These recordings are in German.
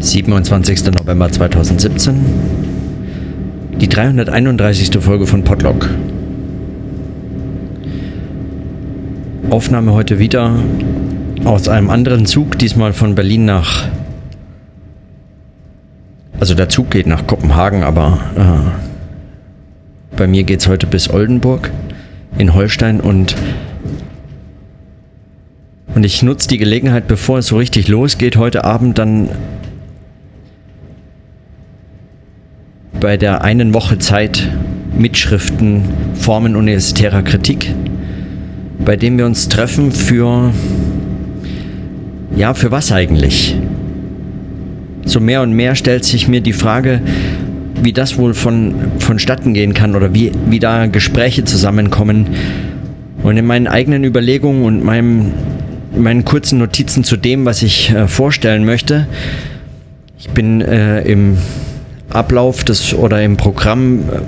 27. November 2017. Die 331. Folge von Podlock. Aufnahme heute wieder aus einem anderen Zug, diesmal von Berlin nach. Also der Zug geht nach Kopenhagen, aber äh, bei mir geht es heute bis Oldenburg in Holstein und und ich nutze die Gelegenheit, bevor es so richtig losgeht, heute Abend dann bei der einen Woche Zeit Mitschriften Formen universitärer Kritik, bei dem wir uns treffen für, ja, für was eigentlich? So mehr und mehr stellt sich mir die Frage, wie das wohl von, vonstatten gehen kann oder wie, wie da Gespräche zusammenkommen. Und in meinen eigenen Überlegungen und meinem meinen kurzen Notizen zu dem, was ich äh, vorstellen möchte. Ich bin äh, im Ablauf des oder im Programm äh,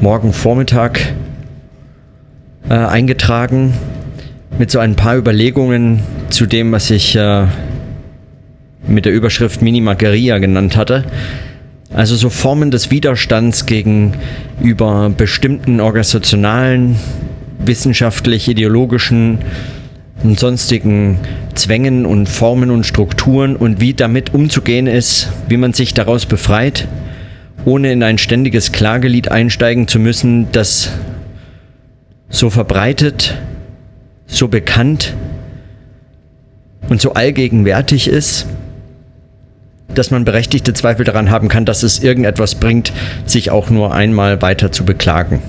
morgen Vormittag äh, eingetragen mit so ein paar Überlegungen zu dem, was ich äh, mit der Überschrift Minimageria genannt hatte. Also so Formen des Widerstands gegenüber bestimmten organisationalen, wissenschaftlich-ideologischen und sonstigen Zwängen und Formen und Strukturen und wie damit umzugehen ist, wie man sich daraus befreit, ohne in ein ständiges Klagelied einsteigen zu müssen, das so verbreitet, so bekannt und so allgegenwärtig ist, dass man berechtigte Zweifel daran haben kann, dass es irgendetwas bringt, sich auch nur einmal weiter zu beklagen.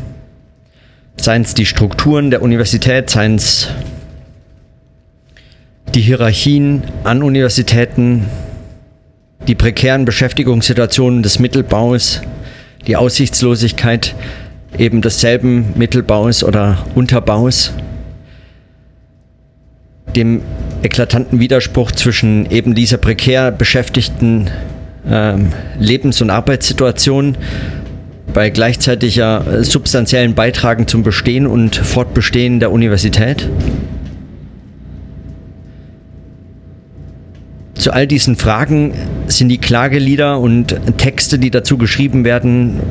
Seien es die Strukturen der Universität, seien es die Hierarchien an Universitäten, die prekären Beschäftigungssituationen des Mittelbaus, die Aussichtslosigkeit eben desselben Mittelbaus oder Unterbaus, dem eklatanten Widerspruch zwischen eben dieser prekär beschäftigten ähm, Lebens- und Arbeitssituation bei gleichzeitiger substanziellen Beitragen zum Bestehen und Fortbestehen der Universität zu all diesen Fragen sind die Klagelieder und Texte, die dazu geschrieben werden,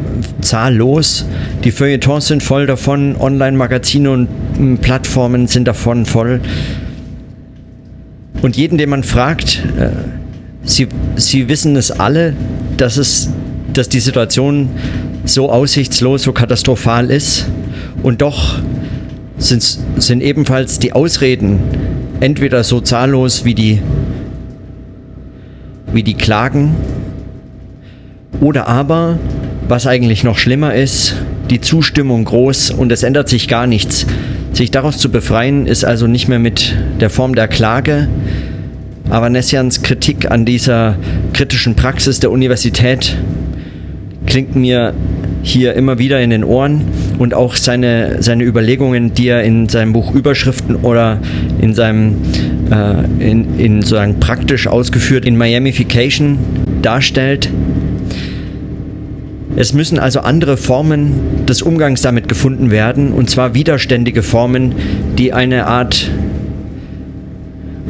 zahllos. Die Feuilletons sind voll davon, Online-Magazine und hm, Plattformen sind davon voll. Und jeden, den man fragt, äh, sie, sie wissen es alle, dass, es, dass die Situation so aussichtslos, so katastrophal ist. Und doch sind, sind ebenfalls die Ausreden entweder so zahllos wie die wie die Klagen. Oder aber, was eigentlich noch schlimmer ist, die Zustimmung groß und es ändert sich gar nichts. Sich daraus zu befreien ist also nicht mehr mit der Form der Klage. Aber Nessians Kritik an dieser kritischen Praxis der Universität klingt mir hier immer wieder in den Ohren und auch seine, seine Überlegungen, die er in seinem Buch Überschriften oder in seinem äh, in, in sozusagen praktisch ausgeführt in Miamification darstellt. Es müssen also andere Formen des Umgangs damit gefunden werden, und zwar widerständige Formen, die eine Art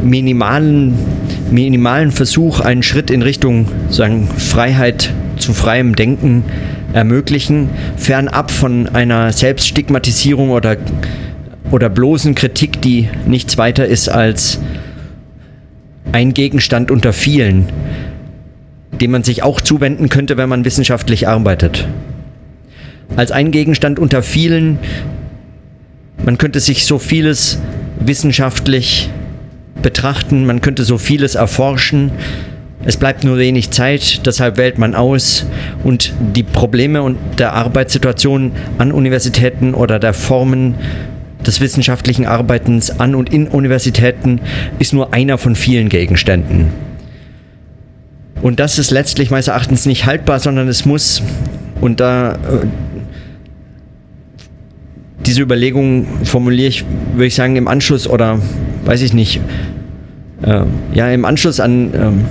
minimalen, minimalen Versuch, einen Schritt in Richtung sagen, Freiheit zu freiem Denken ermöglichen, fernab von einer Selbststigmatisierung oder, oder bloßen Kritik, die nichts weiter ist als ein Gegenstand unter vielen, dem man sich auch zuwenden könnte, wenn man wissenschaftlich arbeitet. Als ein Gegenstand unter vielen, man könnte sich so vieles wissenschaftlich betrachten, man könnte so vieles erforschen, es bleibt nur wenig Zeit, deshalb wählt man aus und die Probleme und der Arbeitssituation an Universitäten oder der Formen des wissenschaftlichen Arbeitens an und in Universitäten ist nur einer von vielen Gegenständen. Und das ist letztlich meines Erachtens nicht haltbar, sondern es muss, und da äh, diese Überlegung formuliere ich, würde ich sagen, im Anschluss oder weiß ich nicht, äh, ja, im Anschluss an ähm,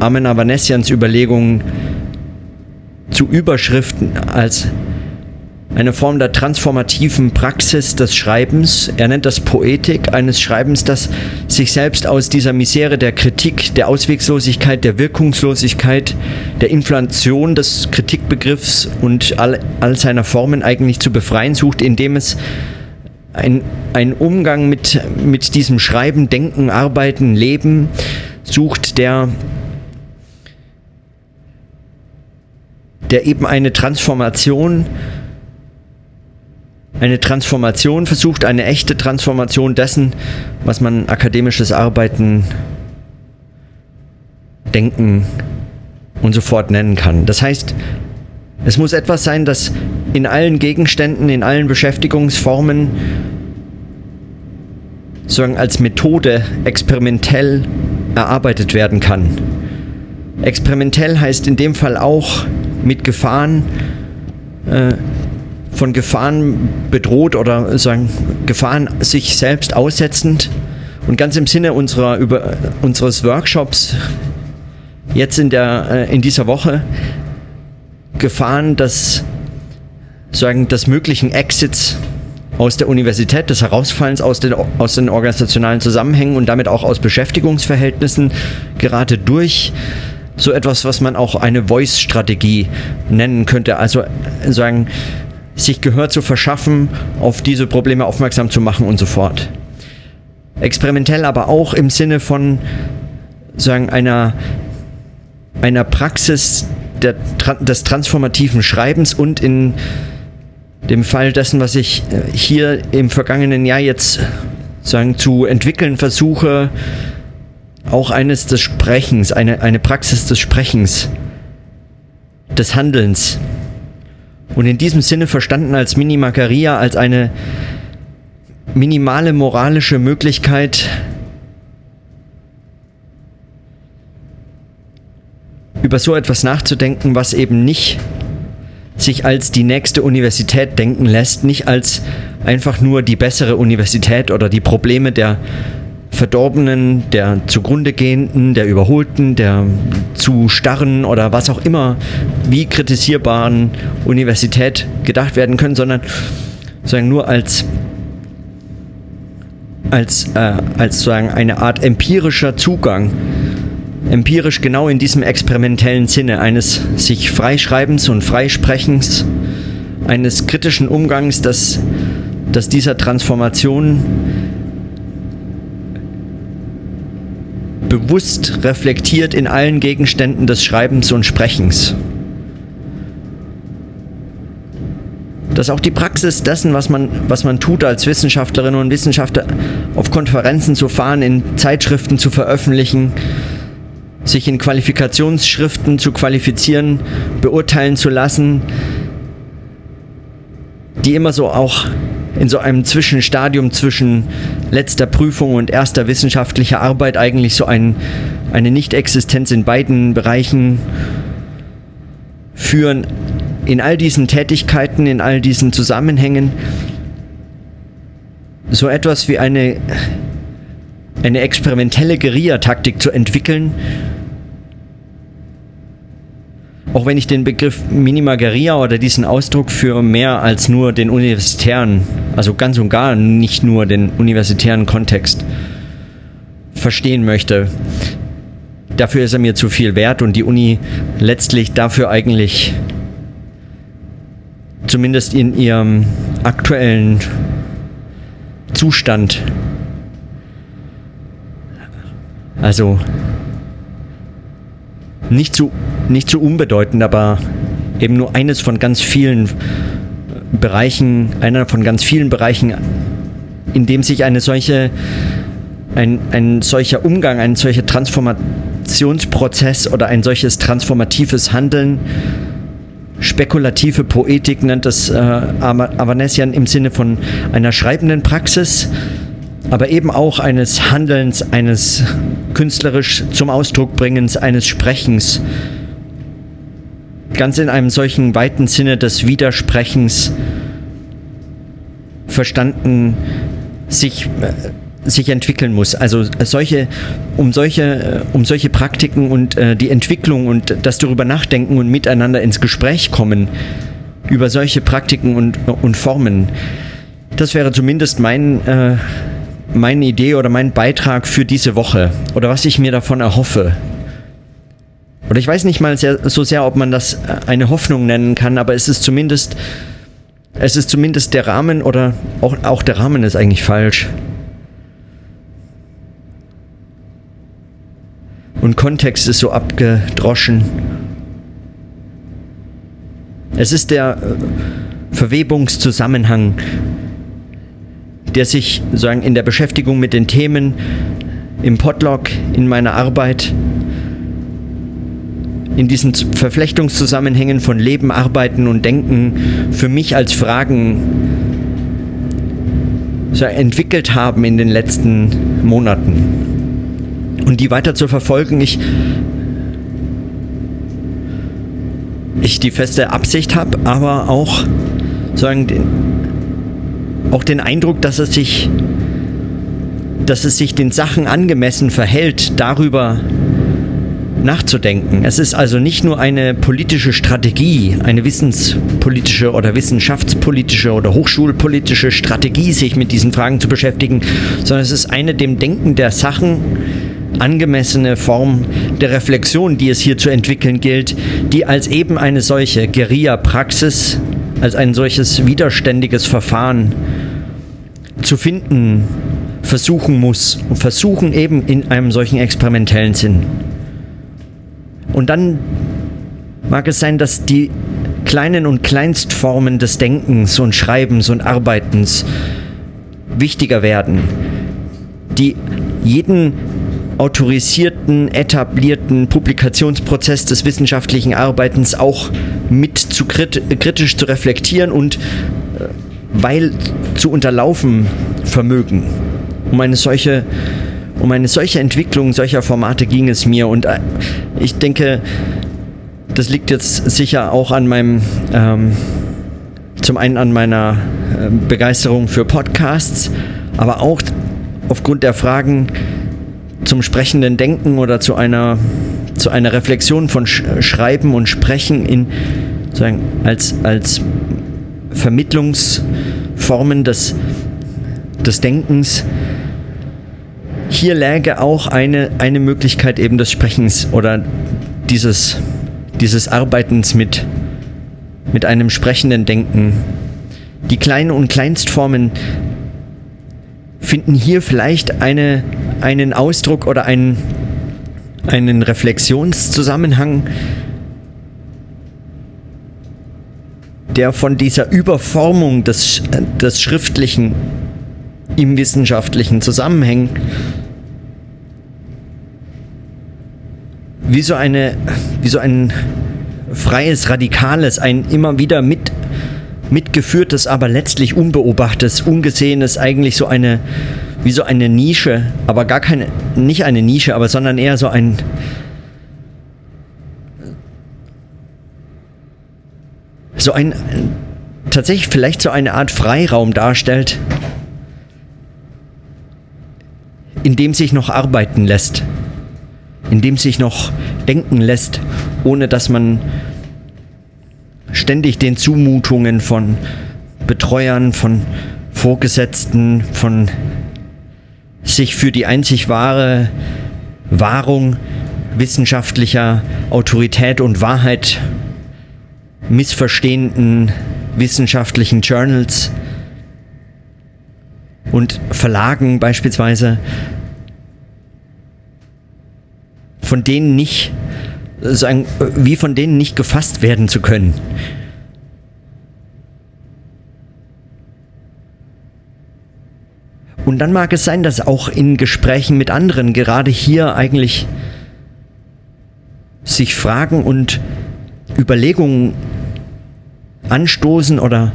Armen Avanesians Überlegungen zu Überschriften als eine Form der transformativen Praxis des Schreibens. Er nennt das Poetik eines Schreibens, das sich selbst aus dieser Misere der Kritik, der Auswegslosigkeit, der Wirkungslosigkeit, der Inflation des Kritikbegriffs und all, all seiner Formen eigentlich zu befreien sucht, indem es ein, ein Umgang mit, mit diesem Schreiben, Denken, Arbeiten, Leben sucht, der der eben eine Transformation eine Transformation versucht, eine echte Transformation dessen, was man akademisches Arbeiten, Denken und so fort nennen kann. Das heißt, es muss etwas sein, das in allen Gegenständen, in allen Beschäftigungsformen sozusagen als Methode experimentell erarbeitet werden kann. Experimentell heißt in dem Fall auch mit Gefahren, äh, von Gefahren bedroht oder sagen Gefahren sich selbst aussetzend und ganz im Sinne unserer über unseres Workshops jetzt in der äh, in dieser Woche Gefahren des sagen des möglichen Exits aus der Universität, des Herausfallens aus den, aus den organisationalen Zusammenhängen und damit auch aus Beschäftigungsverhältnissen gerade durch so etwas, was man auch eine Voice-Strategie nennen könnte. Also sagen, sich Gehör zu verschaffen, auf diese Probleme aufmerksam zu machen und so fort. Experimentell aber auch im Sinne von sagen, einer, einer Praxis der, des transformativen Schreibens und in dem Fall dessen, was ich äh, hier im vergangenen Jahr jetzt sagen, zu entwickeln versuche, auch eines des Sprechens, eine, eine Praxis des Sprechens, des Handelns. Und in diesem Sinne verstanden als Minimacaria, als eine minimale moralische Möglichkeit, über so etwas nachzudenken, was eben nicht sich als die nächste Universität denken lässt, nicht als einfach nur die bessere Universität oder die Probleme der Verdorbenen, der zugrunde gehenden, der Überholten, der zu starren oder was auch immer, wie kritisierbaren Universität gedacht werden können, sondern sozusagen nur als als, äh, als sozusagen eine Art empirischer Zugang. Empirisch genau in diesem experimentellen Sinne eines sich Freischreibens und Freisprechens, eines kritischen Umgangs, das, das dieser Transformation bewusst reflektiert in allen Gegenständen des Schreibens und Sprechens. Dass auch die Praxis dessen, was man, was man tut als Wissenschaftlerin und Wissenschaftler, auf Konferenzen zu fahren, in Zeitschriften zu veröffentlichen, sich in Qualifikationsschriften zu qualifizieren, beurteilen zu lassen, die immer so auch in so einem Zwischenstadium zwischen letzter Prüfung und erster wissenschaftlicher Arbeit eigentlich so ein, eine Nichtexistenz in beiden Bereichen führen. In all diesen Tätigkeiten, in all diesen Zusammenhängen so etwas wie eine, eine experimentelle Guerillataktik zu entwickeln, auch wenn ich den Begriff Minimageria oder diesen Ausdruck für mehr als nur den universitären, also ganz und gar nicht nur den universitären Kontext verstehen möchte, dafür ist er mir zu viel wert und die Uni letztlich dafür eigentlich zumindest in ihrem aktuellen Zustand, also nicht zu nicht zu unbedeutend, aber eben nur eines von ganz vielen Bereichen, einer von ganz vielen Bereichen, in dem sich eine solche, ein, ein solcher Umgang, ein solcher Transformationsprozess oder ein solches transformatives Handeln, spekulative Poetik nennt das äh, Avanesian im Sinne von einer schreibenden Praxis, aber eben auch eines Handelns, eines künstlerisch zum Ausdruck bringens, eines Sprechens, ganz in einem solchen weiten Sinne des Widersprechens verstanden sich, äh, sich entwickeln muss. Also solche, um solche, äh, um solche Praktiken und äh, die Entwicklung und das darüber nachdenken und miteinander ins Gespräch kommen über solche Praktiken und, und Formen. Das wäre zumindest mein, äh, meine Idee oder mein Beitrag für diese Woche oder was ich mir davon erhoffe. Oder ich weiß nicht mal sehr, so sehr, ob man das eine Hoffnung nennen kann, aber es ist zumindest, es ist zumindest der Rahmen oder auch, auch der Rahmen ist eigentlich falsch. Und Kontext ist so abgedroschen. Es ist der äh, Verwebungszusammenhang, der sich sagen in der Beschäftigung mit den Themen im Podlog, in meiner Arbeit, in diesen Verflechtungszusammenhängen von Leben, Arbeiten und Denken für mich als Fragen so entwickelt haben in den letzten Monaten. Und die weiter zu verfolgen, ich, ich die feste Absicht habe, aber auch sagen, den, auch den Eindruck, dass es sich dass es sich den Sachen angemessen verhält, darüber nachzudenken. Es ist also nicht nur eine politische Strategie, eine wissenspolitische oder wissenschaftspolitische oder hochschulpolitische Strategie, sich mit diesen Fragen zu beschäftigen, sondern es ist eine dem Denken der Sachen angemessene Form der Reflexion, die es hier zu entwickeln gilt, die als eben eine solche Guerilla-Praxis, als ein solches widerständiges Verfahren zu finden versuchen muss und versuchen eben in einem solchen experimentellen Sinn. Und dann mag es sein, dass die kleinen und Kleinstformen des Denkens und Schreibens und Arbeitens wichtiger werden, die jeden autorisierten, etablierten Publikationsprozess des wissenschaftlichen Arbeitens auch mit zu krit kritisch zu reflektieren und äh, weil zu unterlaufen vermögen. Um eine solche um eine solche Entwicklung solcher Formate ging es mir und äh, ich denke, das liegt jetzt sicher auch an meinem, ähm, zum einen an meiner äh, Begeisterung für Podcasts, aber auch aufgrund der Fragen zum sprechenden Denken oder zu einer, zu einer Reflexion von Sch Schreiben und Sprechen in, sagen, als, als Vermittlungsformen des, des Denkens hier läge auch eine, eine Möglichkeit eben des Sprechens oder dieses, dieses Arbeitens mit, mit einem sprechenden Denken. Die kleinen und Kleinstformen finden hier vielleicht eine, einen Ausdruck oder einen, einen Reflexionszusammenhang, der von dieser Überformung des, des Schriftlichen im wissenschaftlichen Zusammenhängen wie so eine, wie so ein freies, radikales, ein immer wieder mit, mitgeführtes, aber letztlich unbeobachtetes, ungesehenes, eigentlich so eine, wie so eine Nische, aber gar keine, nicht eine Nische, aber sondern eher so ein, so ein, tatsächlich vielleicht so eine Art Freiraum darstellt, in dem sich noch arbeiten lässt in dem sich noch denken lässt, ohne dass man ständig den Zumutungen von Betreuern, von Vorgesetzten, von sich für die einzig wahre Wahrung wissenschaftlicher Autorität und Wahrheit missverstehenden wissenschaftlichen Journals und Verlagen beispielsweise von denen nicht, sagen, wie von denen nicht gefasst werden zu können. Und dann mag es sein, dass auch in Gesprächen mit anderen, gerade hier eigentlich sich Fragen und Überlegungen anstoßen oder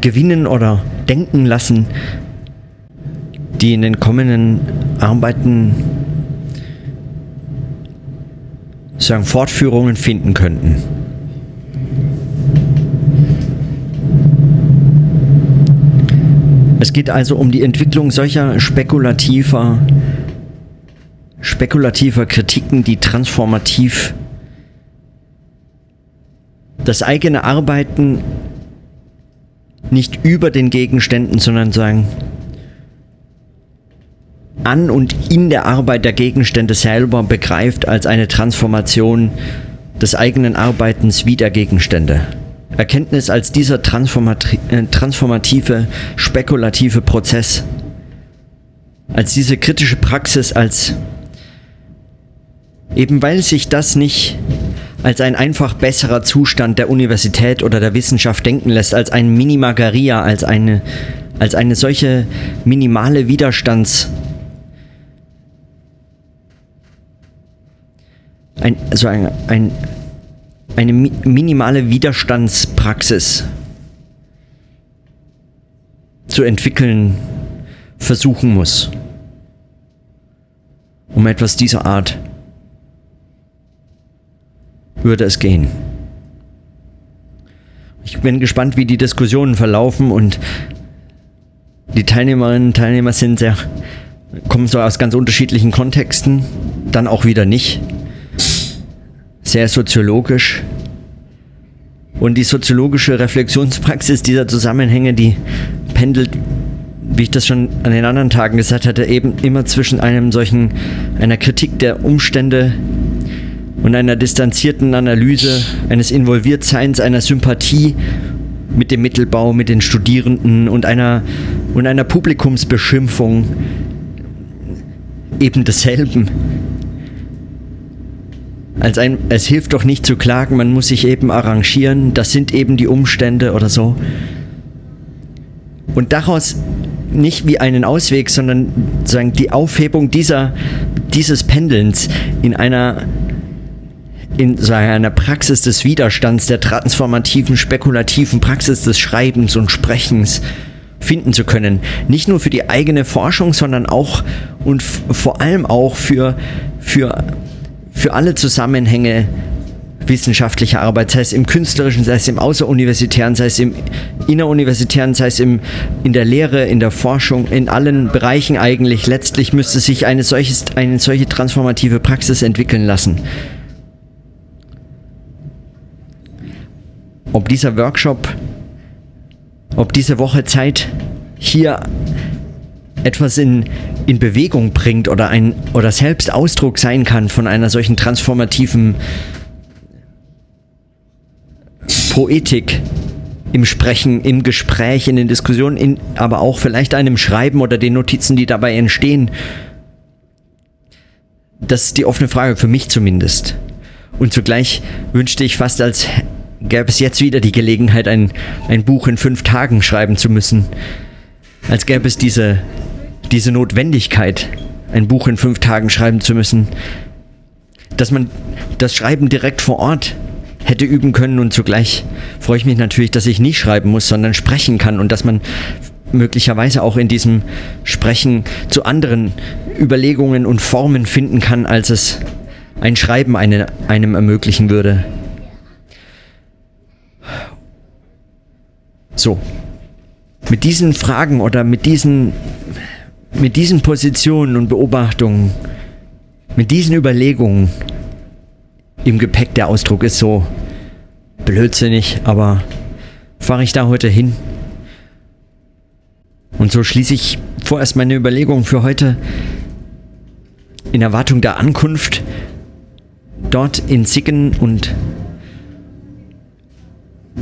gewinnen oder denken lassen, die in den kommenden Arbeiten sagen, Fortführungen finden könnten. Es geht also um die Entwicklung solcher spekulativer, spekulativer Kritiken, die transformativ das eigene Arbeiten nicht über den Gegenständen, sondern sagen, an und in der Arbeit der Gegenstände selber begreift als eine Transformation des eigenen Arbeitens wie der Gegenstände. Erkenntnis als dieser äh, transformative, spekulative Prozess, als diese kritische Praxis, als eben weil sich das nicht als ein einfach besserer Zustand der Universität oder der Wissenschaft denken lässt, als ein Minimagaria, als eine, als eine solche minimale Widerstands- ein, also ein, ein, eine mi minimale Widerstandspraxis zu entwickeln versuchen muss. Um etwas dieser Art würde es gehen. Ich bin gespannt, wie die Diskussionen verlaufen und die Teilnehmerinnen und Teilnehmer sind sehr, kommen so aus ganz unterschiedlichen Kontexten, dann auch wieder nicht sehr soziologisch. Und die soziologische Reflexionspraxis dieser Zusammenhänge, die pendelt, wie ich das schon an den anderen Tagen gesagt hatte, eben immer zwischen einem solchen, einer Kritik der Umstände und einer distanzierten Analyse eines Involviertseins, einer Sympathie mit dem Mittelbau, mit den Studierenden und einer, und einer Publikumsbeschimpfung eben desselben als ein, es hilft doch nicht zu klagen, man muss sich eben arrangieren, das sind eben die Umstände oder so. Und daraus nicht wie einen Ausweg, sondern sagen die Aufhebung dieser, dieses Pendelns in einer in einer Praxis des Widerstands, der transformativen, spekulativen Praxis des Schreibens und Sprechens finden zu können. Nicht nur für die eigene Forschung, sondern auch und vor allem auch für, für für alle Zusammenhänge wissenschaftlicher Arbeit, sei es im künstlerischen, sei es im außeruniversitären, sei es im inneruniversitären, sei es im, in der Lehre, in der Forschung, in allen Bereichen eigentlich. Letztlich müsste sich eine, solches, eine solche transformative Praxis entwickeln lassen. Ob dieser Workshop, ob diese Woche Zeit hier etwas in, in Bewegung bringt oder, ein, oder selbst Ausdruck sein kann von einer solchen transformativen Poetik im Sprechen, im Gespräch, in den Diskussionen, in, aber auch vielleicht einem Schreiben oder den Notizen, die dabei entstehen. Das ist die offene Frage, für mich zumindest. Und zugleich wünschte ich fast, als gäbe es jetzt wieder die Gelegenheit, ein, ein Buch in fünf Tagen schreiben zu müssen. Als gäbe es diese, diese Notwendigkeit, ein Buch in fünf Tagen schreiben zu müssen, dass man das Schreiben direkt vor Ort hätte üben können und zugleich freue ich mich natürlich, dass ich nicht schreiben muss, sondern sprechen kann und dass man möglicherweise auch in diesem Sprechen zu anderen Überlegungen und Formen finden kann, als es ein Schreiben eine, einem ermöglichen würde. So, mit diesen Fragen oder mit diesen mit diesen Positionen und Beobachtungen, mit diesen Überlegungen im Gepäck, der Ausdruck ist so blödsinnig, aber fahre ich da heute hin. Und so schließe ich vorerst meine Überlegungen für heute in Erwartung der Ankunft dort in Sicken und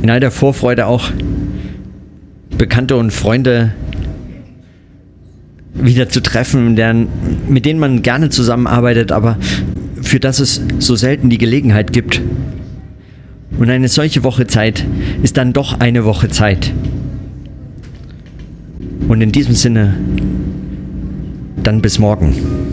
in all der Vorfreude auch Bekannte und Freunde wieder zu treffen, deren, mit denen man gerne zusammenarbeitet, aber für das es so selten die Gelegenheit gibt. Und eine solche Woche Zeit ist dann doch eine Woche Zeit. Und in diesem Sinne, dann bis morgen.